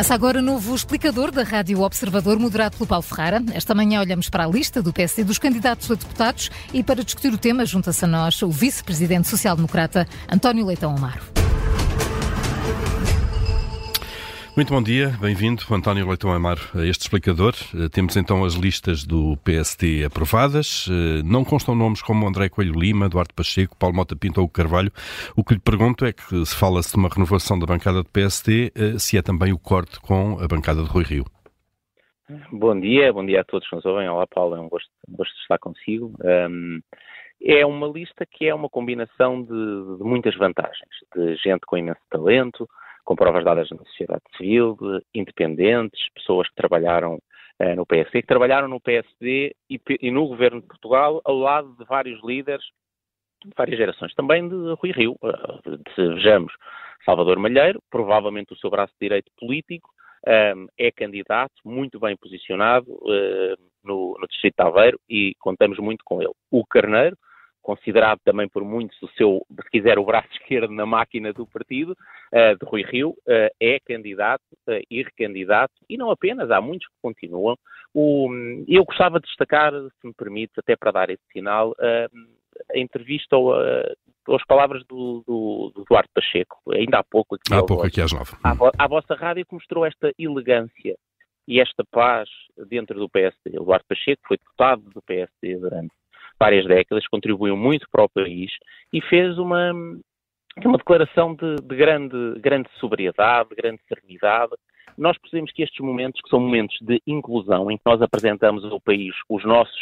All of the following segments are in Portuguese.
Começa agora o novo explicador da Rádio Observador, moderado pelo Paulo Ferrara. Esta manhã olhamos para a lista do PSD dos candidatos a deputados e para discutir o tema junta-se a nós o vice-presidente social-democrata António Leitão Amaro. Muito bom dia, bem-vindo, António Leitão Amaro, a este explicador. Eh, temos então as listas do PST aprovadas. Eh, não constam nomes como André Coelho Lima, Eduardo Pacheco, Paulo Mota Pinto ou Carvalho. O que lhe pergunto é que se fala-se de uma renovação da bancada do PST, eh, se é também o corte com a bancada de Rui Rio. Bom dia, bom dia a todos que nos ouvem. Olá, Paulo, é um gosto, um gosto estar consigo. Um, é uma lista que é uma combinação de, de muitas vantagens, de gente com imenso talento, com provas dadas na sociedade civil, independentes, pessoas que trabalharam uh, no PSD, que trabalharam no PSD e, e, no governo de Portugal ao lado de vários líderes de várias gerações, também de Rui Rio. Uh, vejamos, Salvador Malheiro, provavelmente o seu braço direito político, um, eh, é candidato, muito bem posicionado uh, no, no Distrito de Aveiro e contamos muito com ele. O Carneiro, considerado também por muitos o seu, se quiser, o braço esquerdo na máquina do partido, uh, de Rui Rio, uh, é candidato uh, e recandidato, e não apenas, há muitos que continuam. O, eu gostava de destacar, se me permite, até para dar esse sinal, a entrevista ou, as palavras do, do, do, Duarte Pacheco, ainda há pouco aqui. Há pouco aqui às nove. À, à vossa rádio que mostrou esta elegância e esta paz dentro do PSD. O Duarte Pacheco foi deputado do PSD durante várias décadas, contribuiu muito para o país e fez uma, uma declaração de, de grande, grande sobriedade, de grande serenidade. Nós percebemos que estes momentos, que são momentos de inclusão, em que nós apresentamos ao país os nossos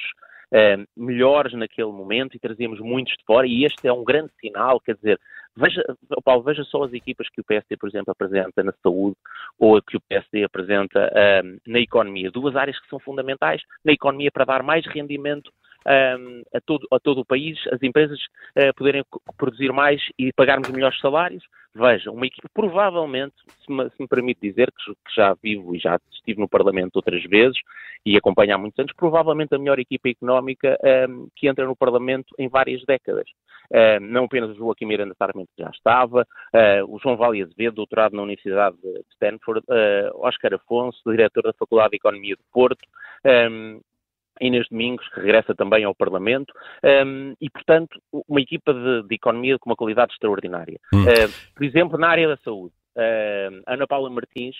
uh, melhores naquele momento e trazemos muitos de fora, e este é um grande sinal, quer dizer, veja, Paulo, veja só as equipas que o PSD, por exemplo, apresenta na saúde ou que o PSD apresenta uh, na economia, duas áreas que são fundamentais na economia para dar mais rendimento um, a, todo, a todo o país, as empresas uh, poderem produzir mais e pagarmos melhores salários. Veja, uma equipe, provavelmente, se me, se me permite dizer, que, que, já vivo e já estive no Parlamento outras vezes e acompanho há muitos anos, provavelmente a melhor equipa económica um, que entra no Parlamento em várias décadas. Uh, não apenas o Joaquim Miranda Sarmento, já estava, uh, o João Vale Azevedo, doutorado na Universidade de Stanford, uh, Oscar Afonso, diretor da Faculdade de Economia de Porto, um, Inês Domingos, que regressa também ao Parlamento, um, e, portanto, uma equipa de, de, economia com uma qualidade extraordinária. Hum. Uh, por exemplo, na área da saúde, uh, Ana Paula Martins,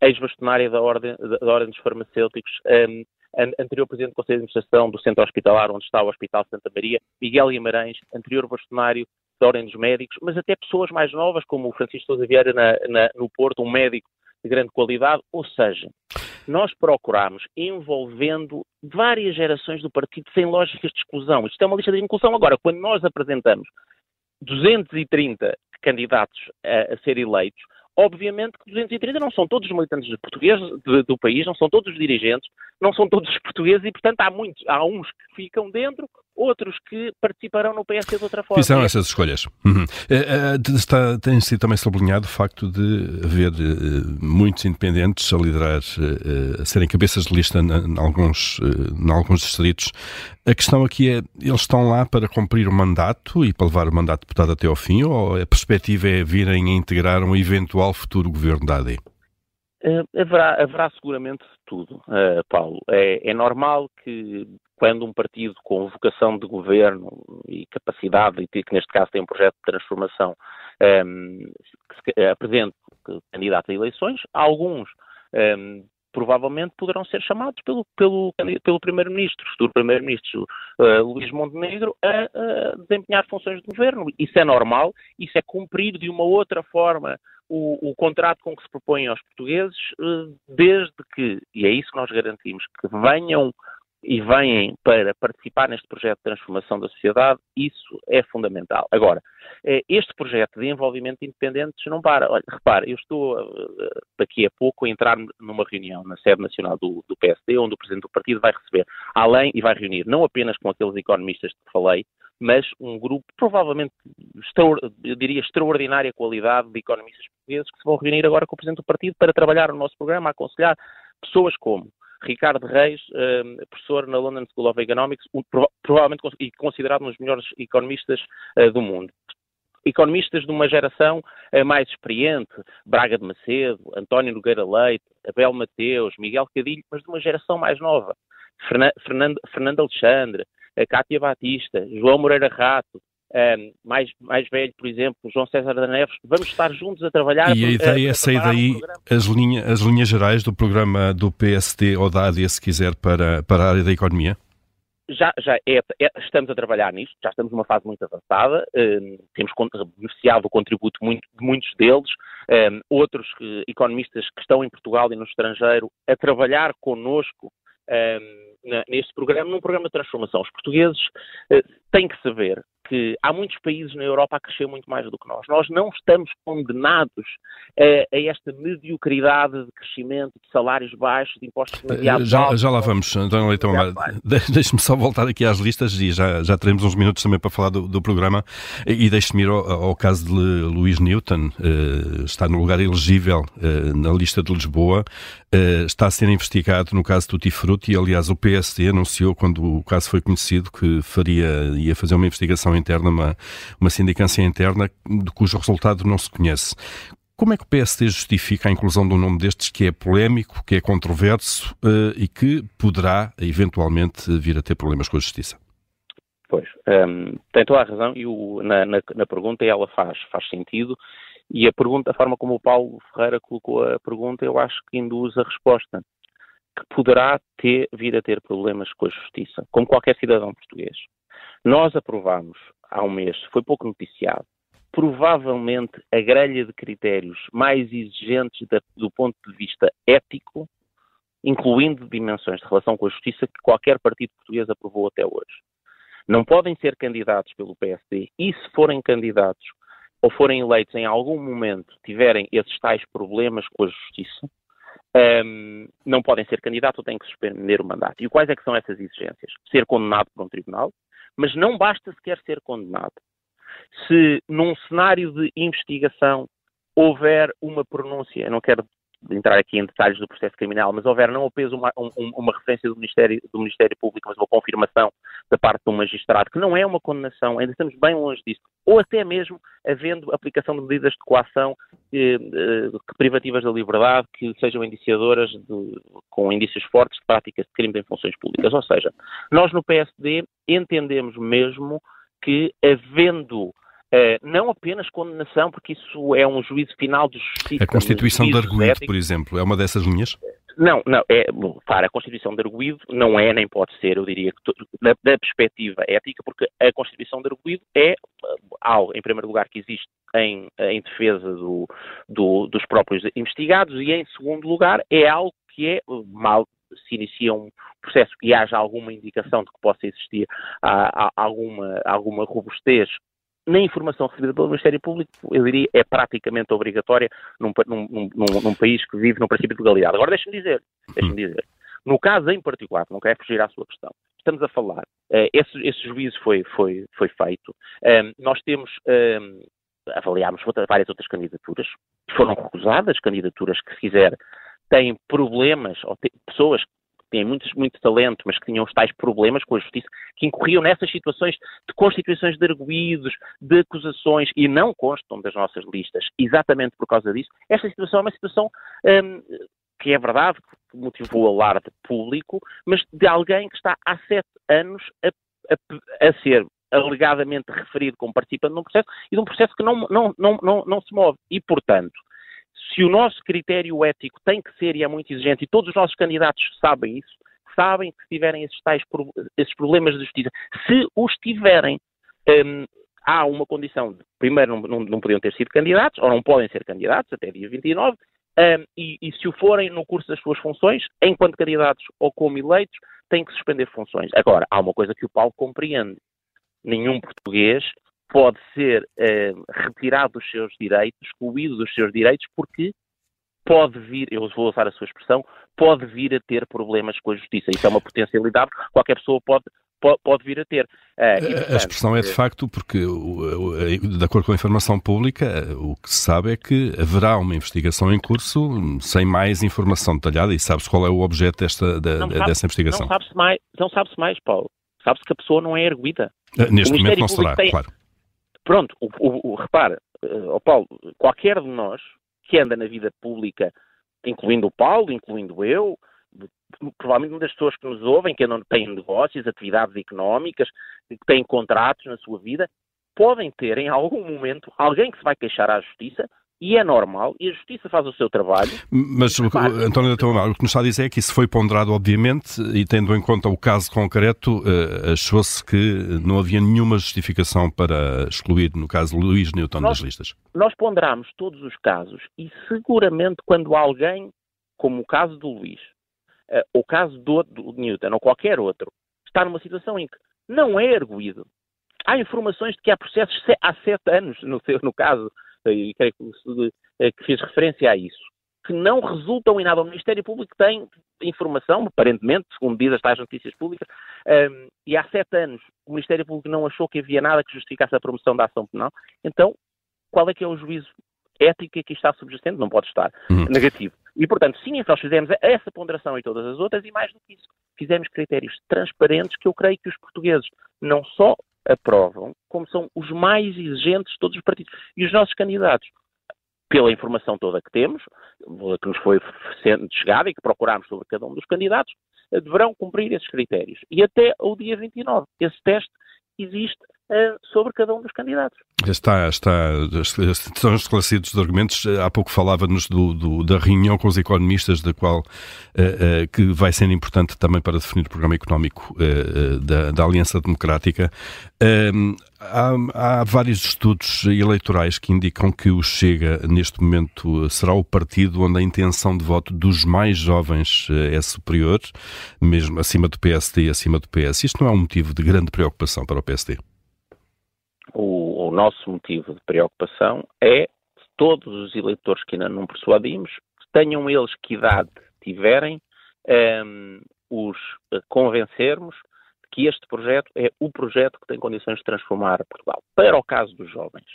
ex-bastonária da Ordem, da Ordem dos Farmacêuticos, um, anterior Presidente do Conselho de Administração do Centro Hospitalar, onde está o Hospital Santa Maria, Miguel Guimarães, anterior bastonário da Ordem dos Médicos, mas até pessoas mais novas, como o Francisco Sousa Vieira na, na, no Porto, um médico de grande qualidade, ou seja, nós procuramos envolvendo várias gerações do partido sem lógicas de exclusão. Isto é uma lista de inclusão. Agora, quando nós apresentamos 230 candidatos a, a ser eleitos, obviamente que 230 não são todos os militantes portugueses de, do país, não são todos os dirigentes, não são todos os portugueses e, portanto, há muitos, há uns que ficam dentro, outros que participarão no PSD de outra forma. Fizeram essas escolhas. Uhum. É, é, está, tem sido também sublinhado o facto de haver uh, muitos independentes a liderar, a serem cabeças de lista em alguns, alguns distritos. A questão aqui é, eles estão lá para cumprir o mandato e para levar o mandato de deputado até ao fim, ou a perspectiva é virem a integrar um eventual futuro governo da AD? Uh, haverá, haverá, seguramente tudo, uh, Paulo. É, é, normal que quando um partido com vocação de governo e capacidade, e que neste caso tem um projeto de transformação, um, ehm, que apresente candidato a eleições, alguns um, ehm, provavelmente poderão ser chamados pelo, pelo, pelo Primeiro-Ministro, futuro Primeiro-Ministro uh, Luís Montenegro, a, a, desempenhar funções de governo. Isso é normal, isso é cumprir de uma outra forma o, o contrato com que se propõem aos portugueses, uh, desde que, e é isso que nós garantimos, que venham e vêm para participar neste projeto de transformação da sociedade, isso é fundamental. Agora, eh, este projeto de envolvimento de independentes não para. Olha, repare, eu estou eh, daqui a pouco a entrar numa reunião na sede nacional do, do PSD, onde o Presidente do Partido vai receber, além, e vai reunir não apenas com aqueles economistas que falei, mas um grupo provavelmente, eu diria, extraordinária qualidade de economistas portugueses que se vão reunir agora com o Presidente do Partido para trabalhar no nosso programa, aconselhar pessoas como Ricardo Reis, uh, professor na London School of Economics, provavelmente considerado um dos melhores economistas uh, do mundo. economistas de uma geração uh, mais experiente, Braga de Macedo, António Nogueira Leite, Abel Mateus, Miguel Cadilho, mas de uma geração mais nova. Fernando Alexandre, a Cátia Batista, João Moreira Rato, um, mais, mais velho, por exemplo, João César da Neves, vamos estar juntos a trabalhar. E a ideia é sair daí as, linha, as linhas gerais do programa do PSD ou da AD, se quiser, para, para a área da economia? Já, já é, é, estamos a trabalhar nisto, já estamos numa fase muito avançada, um, temos beneficiado o contributo muito, de muitos deles, um, outros uh, economistas que estão em Portugal e no estrangeiro a trabalhar connosco neste programa, num programa de transformação. Os portugueses uh, têm que saber que há muitos países na Europa a crescer muito mais do que nós. Nós não estamos condenados a, a esta mediocridade de crescimento, de salários baixos, de impostos demasiados já, Já lá vamos, António Leitão. Deixe-me só voltar aqui às listas e já, já teremos uns minutos também para falar do, do programa. E deixe-me ir ao, ao, caso de Luís Newton, uh, está no lugar elegível uh, na lista de Lisboa, uh, está a ser investigado no caso Tutti Frutti, aliás o PSD anunciou quando o caso foi conhecido que faria, ia fazer uma investigação interna, uma, uma sindicância interna, de cujo resultado não se conhece. Como é que o PSD justifica a inclusão de um nome destes que é polémico, que é controverso uh, e que poderá, eventualmente, vir a ter problemas com a justiça? Pois, um, ehm, tem toda a razão e o, na, na, na, pergunta ela faz, faz sentido e a pergunta, a forma como o Paulo Ferreira colocou a pergunta, eu acho que induz a resposta, que poderá ter, vir a ter problemas com a justiça, como qualquer cidadão português. Nós aprovamos há um mês, foi pouco noticiado, provavelmente a grelha de critérios mais exigentes da, do ponto de vista ético, incluindo dimensões de relação com a justiça, que qualquer partido português aprovou até hoje. Não podem ser candidatos pelo PSD e, se forem candidatos ou forem eleitos em algum momento, tiverem esses tais problemas com a justiça, um, não podem ser candidatos ou têm que suspender o mandato. E quais é que são essas exigências? Ser condenado por um tribunal, mas não basta sequer ser condenado. Se num cenário de investigação houver uma pronúncia, não quero entrar aqui em detalhes do processo criminal, mas houver não apenas uma, um, uma referência do Ministério, do Ministério Público, mas uma confirmação da parte do magistrado, que não é uma condenação, ainda estamos bem longe disso, ou até mesmo havendo aplicação de medidas de coação eh, eh, privativas da liberdade que sejam indiciadoras de, com indícios fortes de práticas de crimes em funções públicas. Ou seja, nós no PSD entendemos mesmo que havendo Uh, não apenas condenação, porque isso é um juízo final de justiça. A Constituição de Arguido, por exemplo, é uma dessas linhas? Não, não, é, claro, a Constituição de Arguído não é, nem pode ser, eu diria que da, da perspectiva ética, porque a Constituição de Arguído é algo, em primeiro lugar, que existe em, em defesa do, do, dos próprios investigados e, em segundo lugar, é algo que é mal se inicia um processo e haja alguma indicação de que possa existir a, a, alguma, alguma robustez na informação recebida pelo Ministério Público, eu diria, é praticamente obrigatória num, num, num, num país que vive no princípio de legalidade. Agora, deixe-me dizer, deixe-me dizer, no caso em particular, não quero fugir à sua questão, estamos a falar, uh, esse, esse juízo foi, foi, foi feito, um, ehm, nós temos, um, ehm, avaliámos várias outras candidaturas, foram recusadas candidaturas que, se quiser, têm problemas, ou têm pessoas têm muito, muito talento, mas que tinham os tais problemas com a justiça, que incorriam nessas situações de constituições de arguídos, de acusações, e não constam das nossas listas, exatamente por causa disso. Esta situação é uma situação hum, que é verdade, que motivou alarde público, mas de alguém que está há sete anos a, a, a ser alegadamente referido como participante num processo e de um processo que não, não, não, não, não se move. E, portanto, se o nosso critério ético tem que ser e é muito exigente, e todos os nossos candidatos sabem isso, sabem que se tiverem esses, tais, esses problemas de justiça, se os tiverem, um, há uma condição primeiro, não, não, não, podiam ter sido candidatos, ou não podem ser candidatos até dia 29, um, e, e se o forem no curso das suas funções, enquanto candidatos ou como eleitos, têm que suspender funções. Agora, há uma coisa que o Paulo compreende. Nenhum português pode ser eh, retirado dos seus direitos, excluído dos seus direitos, porque pode vir, eu vou usar a sua expressão, pode vir a ter problemas com a justiça. Isso é uma potencialidade que qualquer pessoa pode, pode, vir a ter. Portanto, a expressão é de facto porque, de acordo com a informação pública, o que se sabe é que haverá uma investigação em curso sem mais informação detalhada e sabe-se qual é o objeto desta, da, sabe, dessa investigação. Não sabe-se mais, não sabe mais, Paulo. Sabe-se que a pessoa não é erguida. Neste momento não será, tem, claro pronto, o, o, o repara, uh, Paulo, qualquer de nós que anda na vida pública, incluindo o Paulo, incluindo eu, provavelmente muitas pessoas que nos ouvem, que não têm negócios, atividades económicas, que têm contratos na sua vida, podem ter em algum momento alguém que se vai queixar à justiça e é normal, e a Justiça faz o seu trabalho. Mas, António Tamar, o que nos está a dizer é que isso foi ponderado, obviamente, e tendo em conta o caso concreto, uh, achou-se que não havia nenhuma justificação para excluir, no caso, Luís Newton nós, das listas. Nós ponderamos todos os casos, e seguramente quando alguém, como o caso do Luís, uh, o caso do, do Newton, ou qualquer outro, está numa situação em que não é erguido, há informações de que há processos há sete anos, no, seu, no caso e creio que, eh, fez referência a isso, que não resultam em nada. O Ministério Público tem informação, aparentemente, segundo diz as tais notícias públicas, um, ehm, e há sete anos o Ministério Público não achou que havia nada que justificasse a promoção da ação penal. Então, qual é que é o juízo ético que está subjacente? Não pode estar uhum. negativo. E, portanto, sim, nós fizemos essa ponderação e todas as outras, e mais do que isso, fizemos critérios transparentes que eu creio que os portugueses não só aprovam, como são os mais exigentes de todos os partidos. E os nossos candidatos, pela informação toda que temos, que nos foi sendo chegada e que procurámos sobre cada um dos candidatos, deverão cumprir esses critérios. E até o dia 29, esse teste existe uh, sobre cada um dos candidatos. Está, está, estão esclarecidos os argumentos. Há pouco falava-nos da reunião com os economistas, da qual, uh, uh, que vai ser importante também para definir o programa económico uh, da, da, Aliança Democrática. Ehm, há, há, vários estudos eleitorais que indicam que o Chega, neste momento, será o partido onde a intenção de voto dos mais jovens é superior, mesmo acima do PSD e acima do PS. Isto não é um motivo de grande preocupação para o PSD? o, o nosso motivo de preocupação é todos os eleitores que ainda não persuadimos, tenham eles que idade tiverem, um, os convencermos que este projeto é o projeto que tem condições de transformar Portugal. Para o caso dos jovens,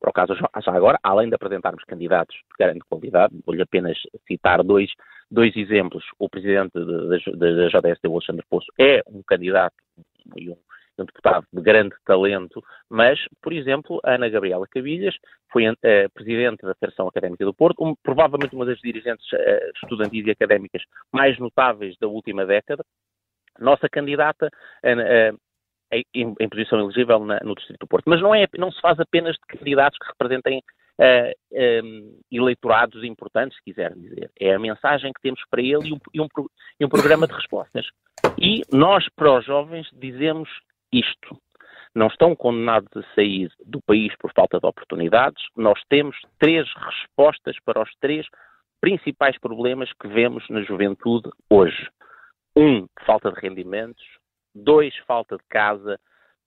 para o caso já agora, além de apresentarmos candidatos de grande qualidade, vou-lhe apenas citar dois, dois exemplos. O presidente da JSD, Alexandre Poço, é um candidato e um um deputado de grande talento, mas, por exemplo, a Ana Gabriela Cabilhas foi uh, presidente da Federação Académica do Porto, um, provavelmente uma das dirigentes uh, estudantis e académicas mais notáveis da última década, nossa candidata em, em, posição elegível na, no Distrito do Porto. Mas não, é, não se faz apenas de candidatos que representem uh, um, eleitorados importantes, se quiser dizer. É a mensagem que temos para ele e um, e um, e um programa de respostas. E nós, para os jovens, dizemos isto. Não estão condenados a sair do país por falta de oportunidades. Nós temos três respostas para os três principais problemas que vemos na juventude hoje. Um, falta de rendimentos. Dois, falta de casa.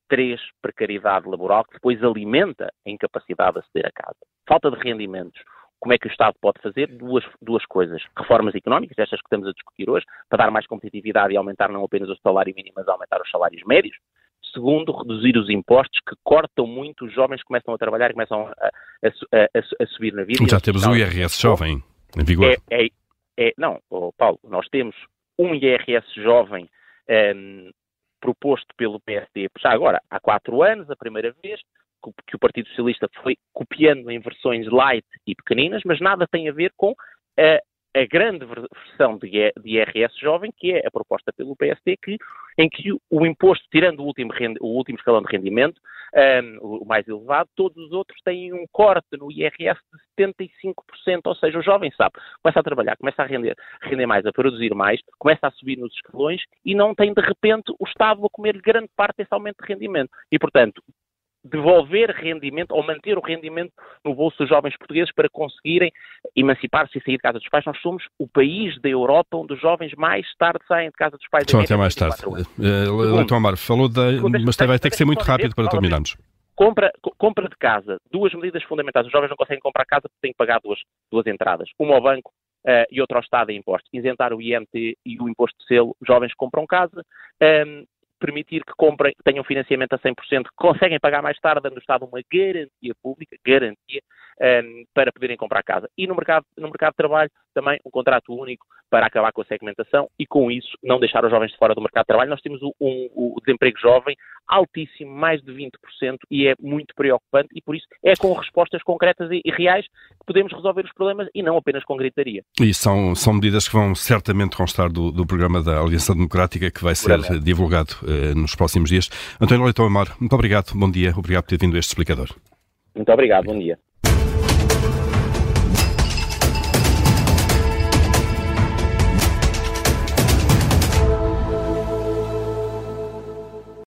Três, precariedade laboral, que depois alimenta a incapacidade de aceder a casa. Falta de rendimentos. Como é que o Estado pode fazer? Duas, duas coisas. Reformas económicas, estas que estamos a discutir hoje, para dar mais competitividade e aumentar não apenas o salário mínimo, mas aumentar os salários médios. Segundo, reduzir os impostos que cortam muito, os jovens começam a trabalhar e começam a, a, a, a subir na vida. Já temos o IRS jovem em vigor. É, é, é não, oh, Paulo, nós temos um IRS jovem um, ehm, proposto pelo PSD já agora há quatro anos, a primeira vez, que o Partido Socialista foi copiando em versões light e pequeninas, mas nada tem a ver com a a grande versão de IRS jovem, que é a proposta pelo PSD, que, em que o imposto, tirando o último, o último escalão de rendimento, um, o mais elevado, todos os outros têm um corte no IRS de 75%, ou seja, o jovem sabe, começa a trabalhar, começa a render, render mais, a produzir mais, começa a subir nos escalões e não tem de repente o Estado a comer grande parte desse aumento de rendimento. E, portanto, devolver rendimento ou manter o rendimento no bolso dos jovens portugueses para conseguirem emancipar-se e sair de casa dos pais. Nós somos o país da Europa onde os jovens mais tarde saem de casa dos pais. Só até mais tarde. Uh, Amaro, falou da... Mas vai ter que ser muito rápido para terminarmos. Compra, compra de casa, duas medidas fundamentais. Os jovens não conseguem comprar casa porque têm que pagar duas, duas entradas. Uma ao banco uh, e outra ao Estado em impostos. Isentar o IMT e o imposto de selo, os jovens compram casa. Um, ehm, permitir que comprem, tenham financiamento a 100%, que conseguem pagar mais tarde, dando o Estado uma garantia pública, garantia, um, para poderem comprar casa. E no mercado, no mercado de trabalho, também um contrato único para acabar com a segmentação e, com isso, não deixar os jovens de fora do mercado de trabalho. Nós temos o, um, o desemprego jovem altíssimo, mais de 20%, e é muito preocupante, e por isso é com respostas concretas e, e reais que podemos resolver os problemas e não apenas com gritaria. E são, são medidas que vão certamente constar do, do programa da Aliança Democrática que vai ser Realmente. divulgado eh, nos próximos dias. António Leitão Amar, muito obrigado, bom dia, obrigado por ter vindo a este explicador. Muito obrigado, bom dia.